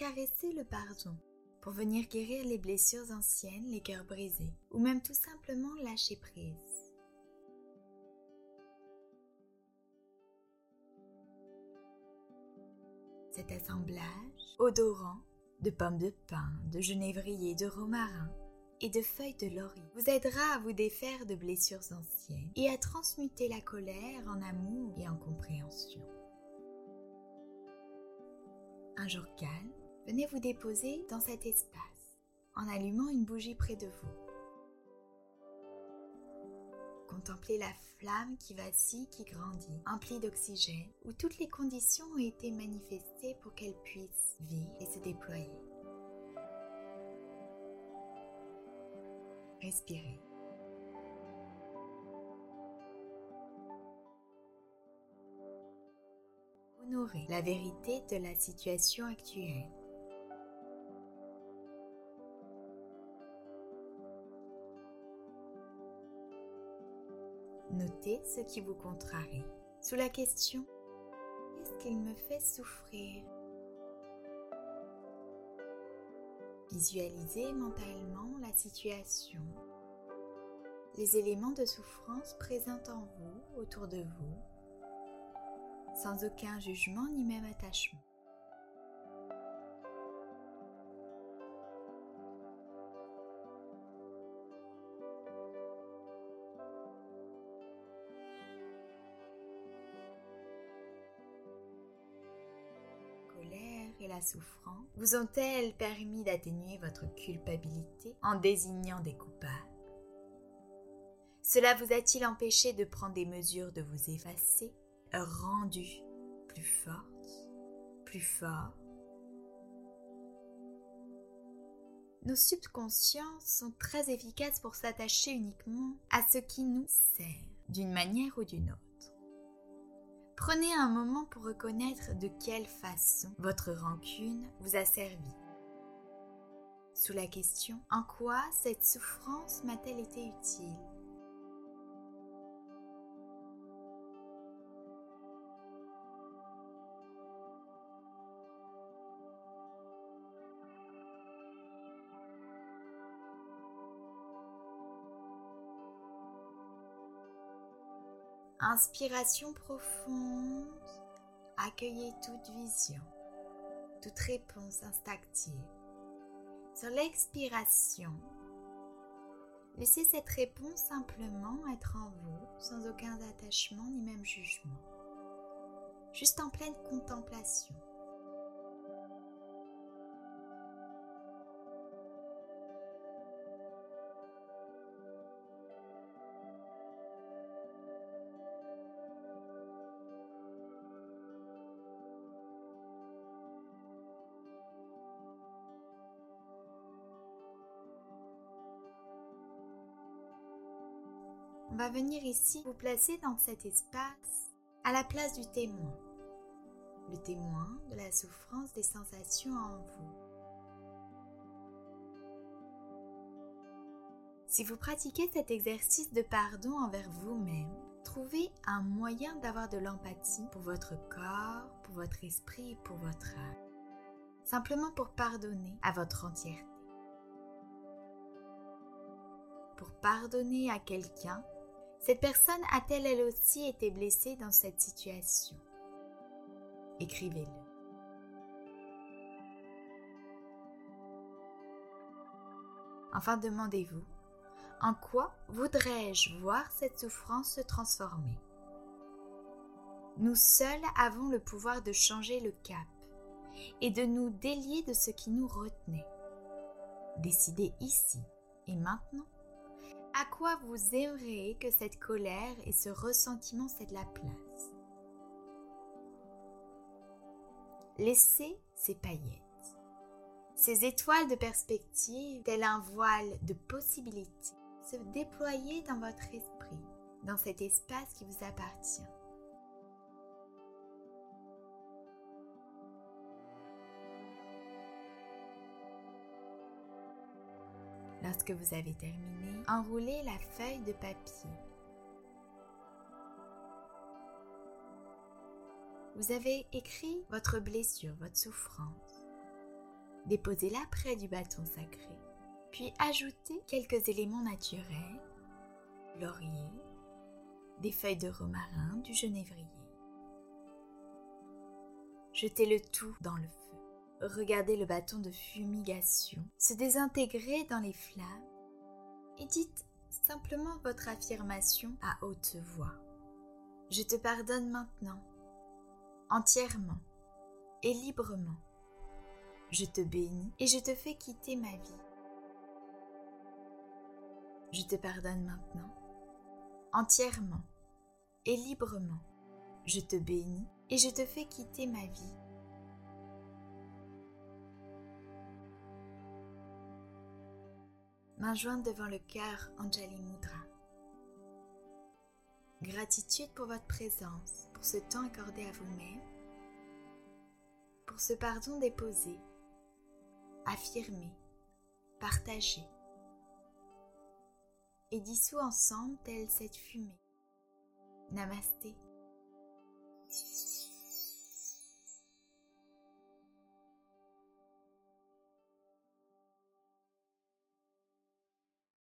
caresser le pardon, pour venir guérir les blessures anciennes, les cœurs brisés, ou même tout simplement lâcher prise. Cet assemblage odorant de pommes de pin, de genévrier, de romarin et de feuilles de laurier vous aidera à vous défaire de blessures anciennes et à transmuter la colère en amour et en compréhension. Un jour calme, venez vous déposer dans cet espace en allumant une bougie près de vous. Contemplez la flamme qui vacille, qui grandit, emplie d'oxygène, où toutes les conditions ont été manifestées pour qu'elle puisse vivre et se déployer. Respirez. Honorez la vérité de la situation actuelle. Notez ce qui vous contrarie. Sous la question Qu'est-ce qu'il me fait souffrir? Visualisez mentalement la situation, les éléments de souffrance présents en vous, autour de vous, sans aucun jugement ni même attachement. La souffrance vous ont-elles permis d'atténuer votre culpabilité en désignant des coupables? Cela vous a-t-il empêché de prendre des mesures de vous effacer, rendu plus forte, plus fort Nos subconsciences sont très efficaces pour s'attacher uniquement à ce qui nous sert d'une manière ou d'une autre. Prenez un moment pour reconnaître de quelle façon votre rancune vous a servi. Sous la question En quoi cette souffrance m'a-t-elle été utile? Inspiration profonde. Accueillez toute vision, toute réponse instinctive. Sur l'expiration, laissez cette réponse simplement être en vous, sans aucun attachement ni même jugement. Juste en pleine contemplation. On va venir ici vous placer dans cet espace à la place du témoin. Le témoin de la souffrance des sensations en vous. Si vous pratiquez cet exercice de pardon envers vous-même, trouvez un moyen d'avoir de l'empathie pour votre corps, pour votre esprit et pour votre âme. Simplement pour pardonner à votre entièreté. Pour pardonner à quelqu'un cette personne a-t-elle elle aussi été blessée dans cette situation? Écrivez-le. Enfin, demandez-vous, en quoi voudrais-je voir cette souffrance se transformer? Nous seuls avons le pouvoir de changer le cap et de nous délier de ce qui nous retenait. Décidez ici et maintenant à quoi vous aimeriez que cette colère et ce ressentiment cèdent la place? Laissez ces paillettes, ces étoiles de perspective, tel un voile de possibilités, se déployer dans votre esprit, dans cet espace qui vous appartient. Lorsque vous avez terminé, enroulez la feuille de papier. Vous avez écrit votre blessure, votre souffrance. Déposez-la près du bâton sacré, puis ajoutez quelques éléments naturels, laurier, des feuilles de romarin, du genévrier. Jetez le tout dans le feu. Regardez le bâton de fumigation se désintégrer dans les flammes et dites simplement votre affirmation à haute voix. Je te pardonne maintenant, entièrement et librement. Je te bénis et je te fais quitter ma vie. Je te pardonne maintenant, entièrement et librement. Je te bénis et je te fais quitter ma vie. Main jointe devant le cœur, Anjali Mudra. Gratitude pour votre présence, pour ce temps accordé à vous-même, pour ce pardon déposé, affirmé, partagé et dissous ensemble telle cette fumée. Namasté.